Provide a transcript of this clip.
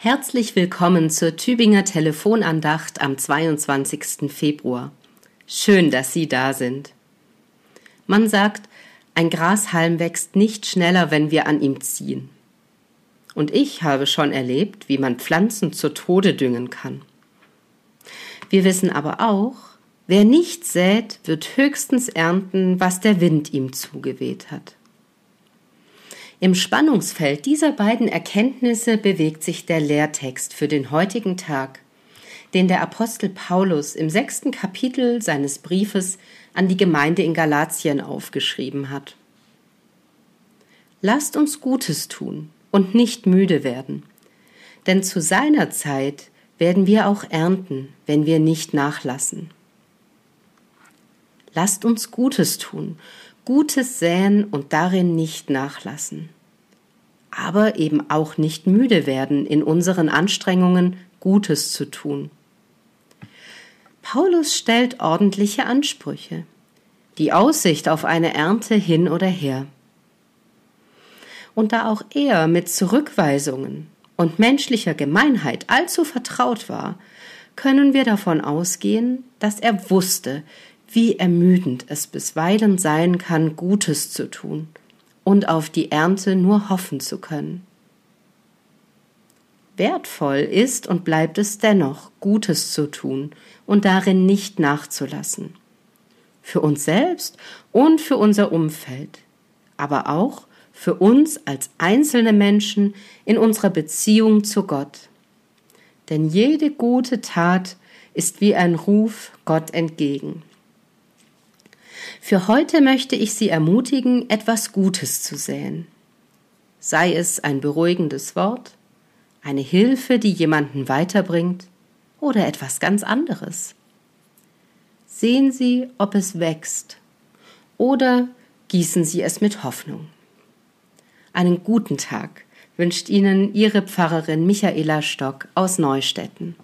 Herzlich willkommen zur Tübinger Telefonandacht am 22. Februar. Schön, dass Sie da sind. Man sagt, ein Grashalm wächst nicht schneller, wenn wir an ihm ziehen. Und ich habe schon erlebt, wie man Pflanzen zu Tode düngen kann. Wir wissen aber auch, wer nicht sät, wird höchstens ernten, was der Wind ihm zugeweht hat. Im Spannungsfeld dieser beiden Erkenntnisse bewegt sich der Lehrtext für den heutigen Tag, den der Apostel Paulus im sechsten Kapitel seines Briefes an die Gemeinde in Galatien aufgeschrieben hat. Lasst uns Gutes tun und nicht müde werden, denn zu seiner Zeit werden wir auch ernten, wenn wir nicht nachlassen. Lasst uns Gutes tun Gutes säen und darin nicht nachlassen. Aber eben auch nicht müde werden in unseren Anstrengungen, Gutes zu tun. Paulus stellt ordentliche Ansprüche. Die Aussicht auf eine Ernte hin oder her. Und da auch er mit Zurückweisungen und menschlicher Gemeinheit allzu vertraut war, können wir davon ausgehen, dass er wusste, wie ermüdend es bisweilen sein kann, Gutes zu tun und auf die Ernte nur hoffen zu können. Wertvoll ist und bleibt es dennoch, Gutes zu tun und darin nicht nachzulassen. Für uns selbst und für unser Umfeld, aber auch für uns als einzelne Menschen in unserer Beziehung zu Gott. Denn jede gute Tat ist wie ein Ruf Gott entgegen. Für heute möchte ich Sie ermutigen, etwas Gutes zu säen. Sei es ein beruhigendes Wort, eine Hilfe, die jemanden weiterbringt oder etwas ganz anderes. Sehen Sie, ob es wächst oder gießen Sie es mit Hoffnung. Einen guten Tag wünscht Ihnen Ihre Pfarrerin Michaela Stock aus Neustetten.